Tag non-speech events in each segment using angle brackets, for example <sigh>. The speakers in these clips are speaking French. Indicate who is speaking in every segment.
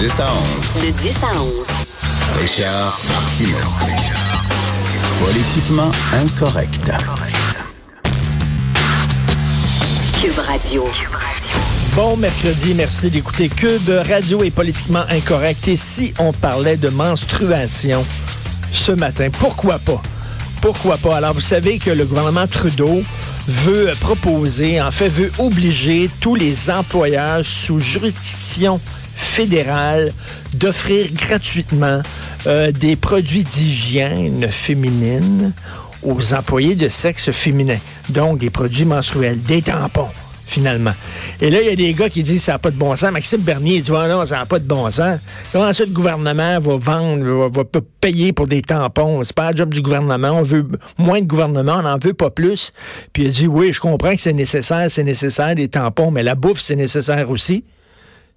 Speaker 1: 10 à 11.
Speaker 2: De 10 à 11.
Speaker 1: Richard Martineau. Politiquement incorrect.
Speaker 2: Cube Radio.
Speaker 3: Bon mercredi, merci d'écouter Cube Radio est politiquement incorrect. Et si on parlait de menstruation ce matin, pourquoi pas? Pourquoi pas? Alors, vous savez que le gouvernement Trudeau veut proposer, en fait, veut obliger tous les employeurs sous juridiction fédérale d'offrir gratuitement euh, des produits d'hygiène féminine aux employés de sexe féminin. Donc, des produits menstruels, des tampons finalement. Et là, il y a des gars qui disent ça n'a pas de bon sens. Maxime Bernier dit ah non, ça n'a pas de bon sens. Comment ça, le gouvernement va vendre, va, va payer pour des tampons? C'est pas le job du gouvernement. On veut moins de gouvernement, on n'en veut pas plus. Puis il dit oui, je comprends que c'est nécessaire, c'est nécessaire des tampons, mais la bouffe, c'est nécessaire aussi.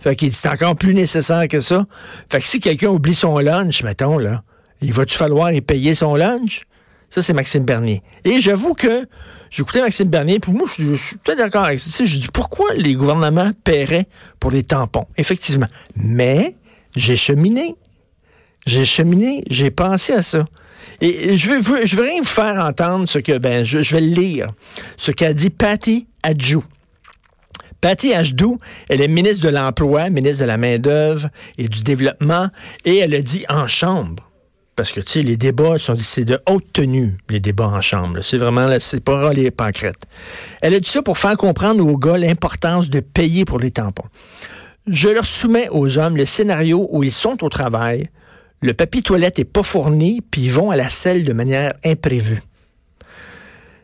Speaker 3: Fait qu'il dit c'est encore plus nécessaire que ça. Fait que si quelqu'un oublie son lunch, mettons, là, il va-tu falloir y payer son lunch? Ça, c'est Maxime Bernier. Et j'avoue que j'écoutais Maxime Bernier, pour moi, je, suis tout d'accord avec ça. Je dis, pourquoi les gouvernements paieraient pour les tampons? Effectivement. Mais j'ai cheminé. J'ai cheminé, j'ai pensé à ça. Et je veux, je veux rien vous faire entendre ce que, ben, je, vais lire, ce qu'a dit Patty Adjou. Patty Adjou, elle est ministre de l'Emploi, ministre de la Main-d'œuvre et du Développement, et elle a dit en chambre parce que, tu sais, les débats, sont c'est de haute tenue, les débats en chambre. C'est vraiment, c'est pas les pancrètes. Elle a dit ça pour faire comprendre aux gars l'importance de payer pour les tampons. Je leur soumets aux hommes le scénario où ils sont au travail, le papier toilette est pas fourni, puis ils vont à la selle de manière imprévue.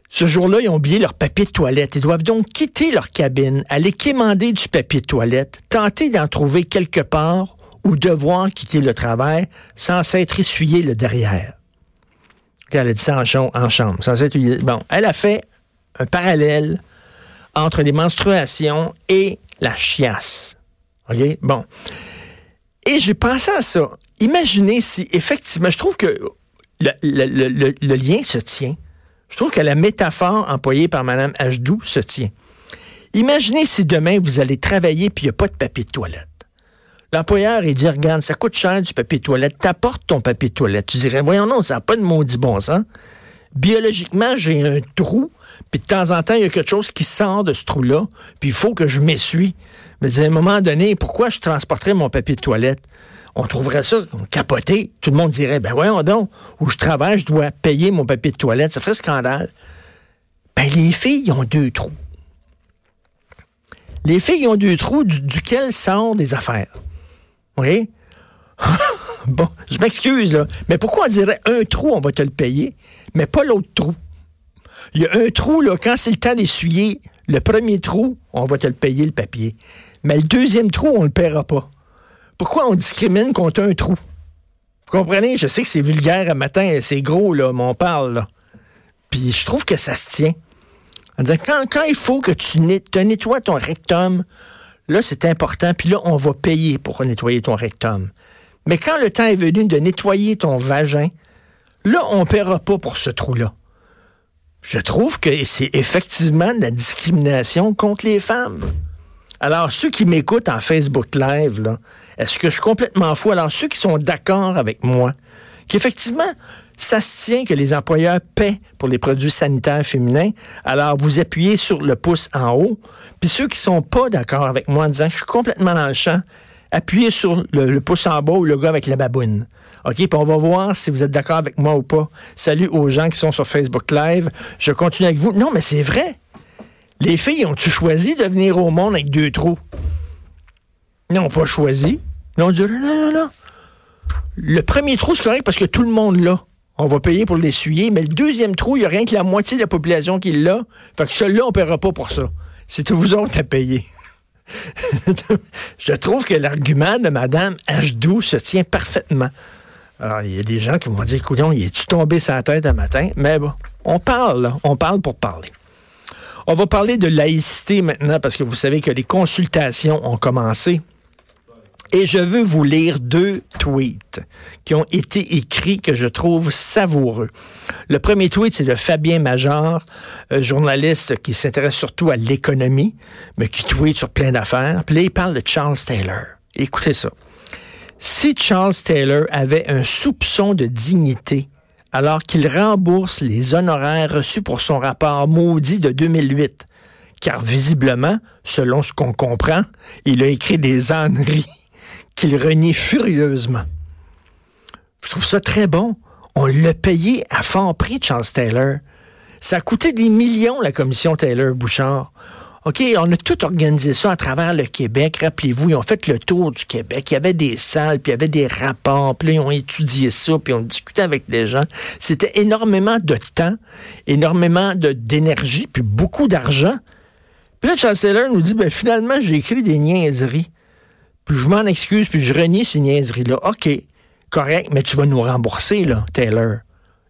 Speaker 3: Ce jour-là, ils ont oublié leur papier de toilette. Ils doivent donc quitter leur cabine, aller quémander du papier de toilette, tenter d'en trouver quelque part ou devoir quitter le travail sans s'être essuyé le derrière. Elle a dit ça en, chambre. Bon, elle a fait un parallèle entre les menstruations et la chiasse. OK? Bon. Et j'ai pensé à ça. Imaginez si, effectivement, je trouve que le, lien se tient. Je trouve que la métaphore employée par Mme Hdou se tient. Imaginez si demain vous allez travailler puis il n'y a pas de papier de toilette. L'employeur, il dit, regarde, ça coûte cher du papier de toilette, t'apportes ton papier de toilette. Tu dirais, voyons non, ça n'a pas de maudit bon sens. Biologiquement, j'ai un trou, puis de temps en temps, il y a quelque chose qui sort de ce trou-là, puis il faut que je m'essuie. Mais à un moment donné, pourquoi je transporterais mon papier de toilette? On trouverait ça capoté. Tout le monde dirait, ben voyons donc, où je travaille, je dois payer mon papier de toilette. Ça ferait scandale. Ben, les filles ont deux trous. Les filles ont deux trous duquel sortent des affaires. Oui? <laughs> bon, je m'excuse, là. Mais pourquoi on dirait un trou, on va te le payer, mais pas l'autre trou? Il y a un trou, là, quand c'est le temps d'essuyer, le premier trou, on va te le payer, le papier. Mais le deuxième trou, on le paiera pas. Pourquoi on discrimine contre un trou? Vous comprenez? Je sais que c'est vulgaire à matin, c'est gros, là, mais on parle, là. Puis je trouve que ça se tient. Quand, quand il faut que tu nettoies ton rectum, Là, c'est important, puis là, on va payer pour nettoyer ton rectum. Mais quand le temps est venu de nettoyer ton vagin, là, on ne paiera pas pour ce trou-là. Je trouve que c'est effectivement de la discrimination contre les femmes. Alors, ceux qui m'écoutent en Facebook Live, est-ce que je suis complètement fou? Alors, ceux qui sont d'accord avec moi, qu'effectivement, ça se tient que les employeurs paient pour les produits sanitaires féminins. Alors, vous appuyez sur le pouce en haut. Puis ceux qui sont pas d'accord avec moi en disant je suis complètement dans le champ, appuyez sur le, pouce en bas ou le gars avec la baboune. OK, puis on va voir si vous êtes d'accord avec moi ou pas. Salut aux gens qui sont sur Facebook Live. Je continue avec vous. Non, mais c'est vrai. Les filles ont-tu choisi de venir au monde avec deux trous? Non, pas choisi. Non, on dit non, non, non. Le premier trou, c'est correct parce que tout le monde l'a on va payer pour l'essuyer, mais le deuxième trou, il n'y a rien que la moitié de la population qui l'a. Fait que celui-là, on ne paiera pas pour ça. C'est vous autres à payer. <laughs> Je trouve que l'argument de Mme Hdou se tient parfaitement. Alors, il y a des gens qui vont dire, couillon, il est-tu tombé sa tête un matin? Mais bon, on parle, là. on parle pour parler. On va parler de laïcité maintenant parce que vous savez que les consultations ont commencé. Et je veux vous lire deux tweets qui ont été écrits que je trouve savoureux. Le premier tweet, c'est de Fabien Major, journaliste qui s'intéresse surtout à l'économie, mais qui tweet sur plein d'affaires. Puis là, il parle de Charles Taylor. Écoutez ça. Si Charles Taylor avait un soupçon de dignité, alors qu'il rembourse les honoraires reçus pour son rapport maudit de 2008, car visiblement, selon ce qu'on comprend, il a écrit des âneries <laughs> qu'il renie furieusement. Je trouve ça très bon. On l'a payé à fort prix, Charles Taylor. Ça a coûté des millions, la commission Taylor-Bouchard. OK, on a tout organisé ça à travers le Québec. Rappelez-vous, ils ont fait le tour du Québec. Il y avait des salles, puis il y avait des rapports, puis là, ils ont étudié ça, puis on discuté avec les gens. C'était énormément de temps, énormément d'énergie, puis beaucoup d'argent. Puis là, Chancellor nous dit, ben finalement, j'ai écrit des niaiseries. Puis je m'en excuse, puis je renie ces niaiseries-là. OK, correct, mais tu vas nous rembourser, là, Taylor.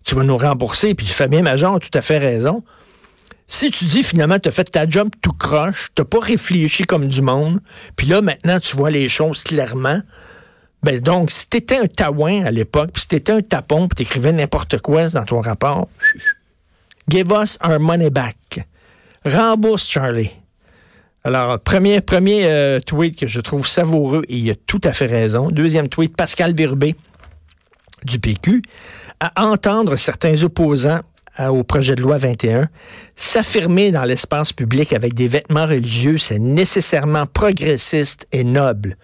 Speaker 3: Tu vas nous rembourser, puis Fabien Major a tout à fait raison. Si tu dis finalement, tu as fait ta job tout croche, tu pas réfléchi comme du monde, puis là, maintenant, tu vois les choses clairement, ben donc, si tu étais un taouin à l'époque, puis si tu étais un tapon, puis tu écrivais n'importe quoi dans ton rapport, give us our money back. Rembourse, Charlie. Alors, premier, premier euh, tweet que je trouve savoureux, et il a tout à fait raison. Deuxième tweet, Pascal Birbé du PQ, à entendre certains opposants au projet de loi 21, s'affirmer dans l'espace public avec des vêtements religieux, c'est nécessairement progressiste et noble.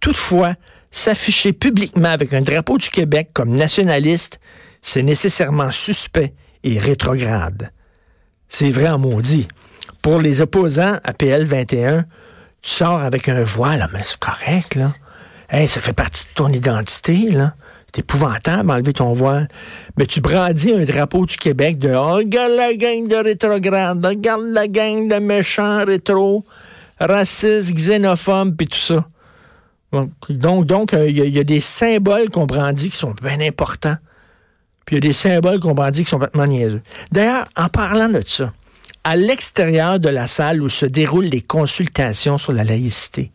Speaker 3: Toutefois, s'afficher publiquement avec un drapeau du Québec comme nationaliste, c'est nécessairement suspect et rétrograde. C'est vrai en maudit. Pour les opposants à PL 21, tu sors avec un voile, mais c'est correct, là. Ça fait partie de ton identité, là. C'est épouvantable enlever ton voile. Mais tu brandis un drapeau du Québec de oh, regarde la gang de rétrogrades, regarde la gang de méchants rétro, racistes, xénophobes, puis tout ça. Donc, donc, euh, il y, a des symboles qu'on brandit qui sont bien importants. Puis il y a des symboles qu'on brandit qui sont complètement niaiseux. D'ailleurs, en parlant de ça, à l'extérieur de la salle où se déroulent les consultations sur la laïcité,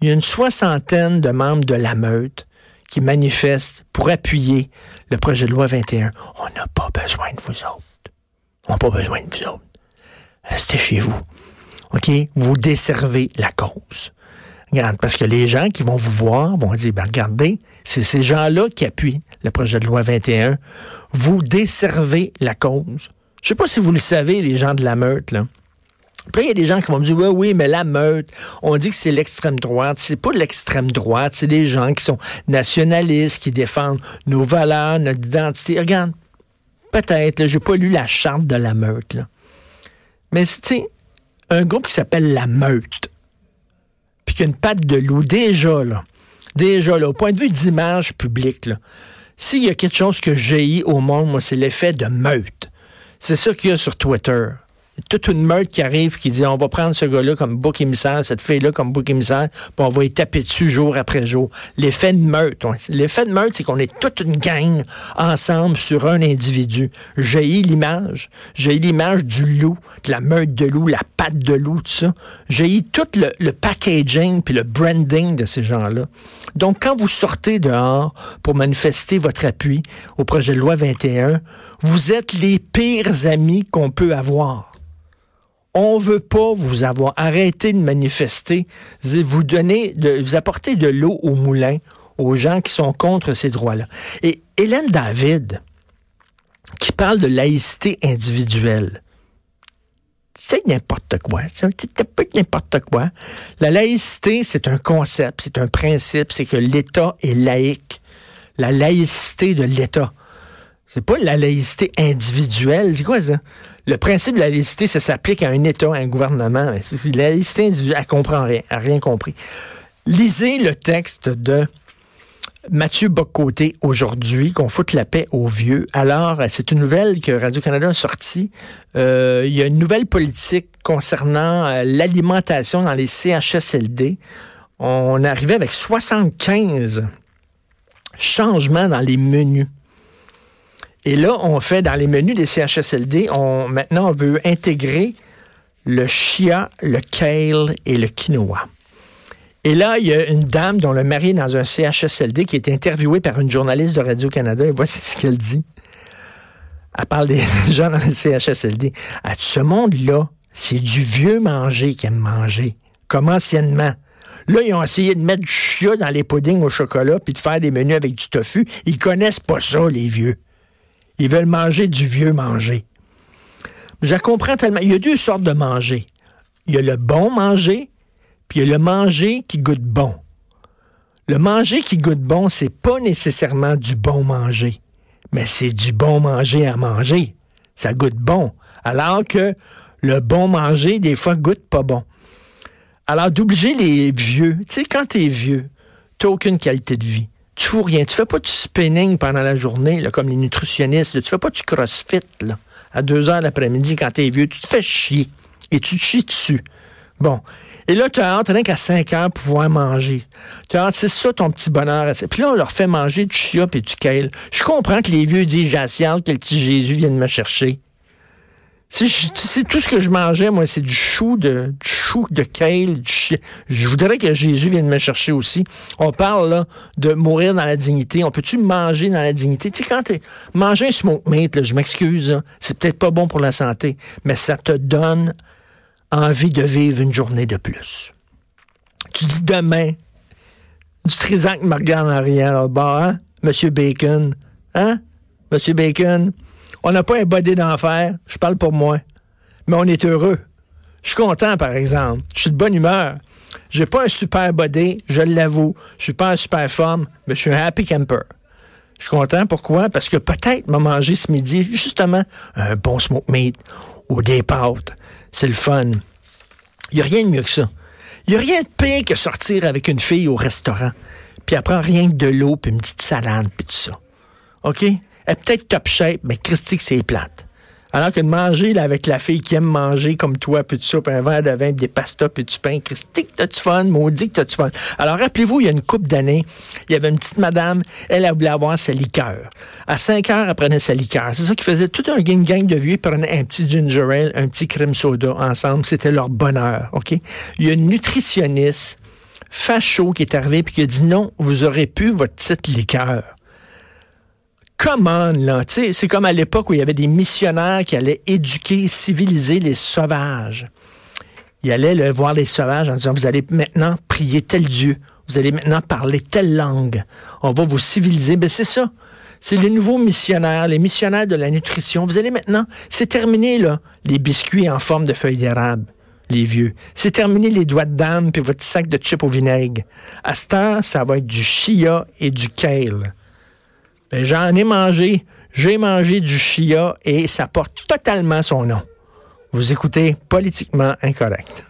Speaker 3: il y a une soixantaine de membres de la meute qui manifestent pour appuyer le projet de loi 21. On n'a pas besoin de vous autres. On n'a pas besoin de vous autres. Restez chez vous. OK? Vous desservez la cause. Regarde, parce que les gens qui vont vous voir vont dire, ben, regardez, c'est ces gens-là qui appuient le projet de loi 21. Vous desservez la cause. Je sais pas si vous le savez, les gens de la meute, là. Puis il y a des gens qui vont me dire, oui, oui, mais la meute, on dit que c'est l'extrême droite. C'est pas l'extrême droite, c'est des gens qui sont nationalistes, qui défendent nos valeurs, notre identité. Regarde, peut-être, j'ai pas lu la charte de la meute, là. Mais, sais, un groupe qui s'appelle la meute, puis qui a une patte de loup, déjà, là, déjà, là, au point de vue d'image publique, s'il y a quelque chose que j'ai au monde, moi, c'est l'effet de meute. C'est ça qu'il y a sur Twitter toute une meute qui arrive qui dit on va prendre ce gars-là comme bouc émissaire, cette fille-là comme bouc émissaire, puis on va y taper dessus jour après jour. L'effet de meute. L'effet de meute, c'est qu'on est toute une gang ensemble sur un individu. J'ai l'image. J'ai l'image du loup, de la meute de loup, la patte de loup, tout ça. J'ai tout le, le packaging puis le branding de ces gens-là. Donc, quand vous sortez dehors pour manifester votre appui au projet de loi 21, vous êtes les pires amis qu'on peut avoir on veut pas vous avoir arrêté de manifester, vous donner, de, vous apporter de l'eau au moulin aux gens qui sont contre ces droits-là. Et Hélène David, qui parle de laïcité individuelle, c'est n'importe quoi. C'est peu n'importe quoi. La laïcité, c'est un concept, c'est un principe, c'est que l'État est laïque. La laïcité de l'État. C'est pas la laïcité individuelle. C'est quoi ça? Le principe de la laïcité, ça s'applique à un État, à un gouvernement. La laïcité individuelle, elle comprend rien, elle n'a rien compris. Lisez le texte de Mathieu Bocoté aujourd'hui, qu'on foute la paix aux vieux. Alors, c'est une nouvelle que Radio-Canada a sortie. Euh, il y a une nouvelle politique concernant euh, l'alimentation dans les CHSLD. On arrivé avec 75 changements dans les menus. Et là, on fait dans les menus des CHSLD, on, maintenant, on veut intégrer le chia, le kale et le quinoa. Et là, il y a une dame dont le mari est dans un CHSLD qui est interviewée par une journaliste de Radio-Canada et voici <laughs> ce qu'elle dit. Elle parle des <laughs> gens dans le CHSLD. À ce monde-là, c'est du vieux manger qui aime manger, comme anciennement. Là, ils ont essayé de mettre du chia dans les puddings au chocolat puis de faire des menus avec du tofu. Ils connaissent pas ça, les vieux. Ils veulent manger du vieux manger. Je comprends tellement. Il y a deux sortes de manger. Il y a le bon manger, puis il y a le manger qui goûte bon. Le manger qui goûte bon, c'est pas nécessairement du bon manger, mais c'est du bon manger à manger. Ça goûte bon. Alors que le bon manger, des fois, goûte pas bon. Alors, d'obliger les vieux, tu sais, quand t'es vieux, t'as aucune qualité de vie. Tu fous rien. Tu fais pas du spinning pendant la journée, là, comme les nutritionnistes. Tu fais pas du crossfit, à deux heures l'après-midi quand t'es vieux. Tu te fais chier. Et tu te chies dessus. Bon. Et là, tu as hâte rien qu'à 5 heures pouvoir manger. Tu as hâte, c'est ça ton petit bonheur. Puis là, on leur fait manger du chia et du kale. Je comprends que les vieux disent, j'ai que le petit Jésus vienne me chercher. C'est tout ce que je mangeais, moi, c'est du chou, de, du chou, de kale, du chia. Je voudrais que Jésus vienne me chercher aussi. On parle, là, de mourir dans la dignité. On peut-tu manger dans la dignité? Tu sais, quand t'es, manger un smoke meat, je m'excuse, c'est peut-être pas bon pour la santé, mais ça te donne envie de vivre une journée de plus. Tu dis demain, du trisac me regarde en arrière, là, bas, hein? Monsieur Bacon, hein? Monsieur Bacon, on n'a pas un body d'enfer, je parle pour moi, mais on est heureux. Je suis content, par exemple. Je suis de bonne humeur. J'ai pas un super body, je l'avoue. Je suis pas un super forme, mais je suis un happy camper. Je suis content. Pourquoi? Parce que peut-être m'a mangé ce midi, justement, un bon smoke meat ou des pâtes. C'est le fun. Il n'y a rien de mieux que ça. Il n'y a rien de pire que sortir avec une fille au restaurant, puis elle prend rien que de l'eau, puis une petite salade, puis tout ça. OK? Elle est peut-être top shape, mais Christy, c'est plate. Alors que de manger là, avec la fille qui aime manger comme toi, puis de soupe, un verre de vin, des pastas, puis du pain, Christy, t'as-tu fun? Maudit que t'as-tu fun. Alors rappelez-vous, il y a une couple d'années, il y avait une petite madame, elle, a voulu avoir sa liqueur. À 5 heures, elle prenait sa liqueur. C'est ça qui faisait tout un gang-gang de vieux, ils prenaient un petit ginger ale, un petit crème soda ensemble. C'était leur bonheur, OK? Il y a une nutritionniste facho qui est arrivée puis qui a dit non, vous aurez pu votre petite liqueur comment là, c'est comme à l'époque où il y avait des missionnaires qui allaient éduquer, civiliser les sauvages. Ils allaient voir les sauvages en disant, vous allez maintenant prier tel Dieu, vous allez maintenant parler telle langue, on va vous civiliser. Ben c'est ça. C'est les nouveaux missionnaires, les missionnaires de la nutrition. Vous allez maintenant, c'est terminé là, les biscuits en forme de feuilles d'érable les vieux. C'est terminé les doigts de dame puis votre sac de chips au vinaigre. À cette heure, ça va être du chia et du kale. Ben, j'en ai mangé. J'ai mangé du chia et ça porte totalement son nom. Vous écoutez Politiquement Incorrect.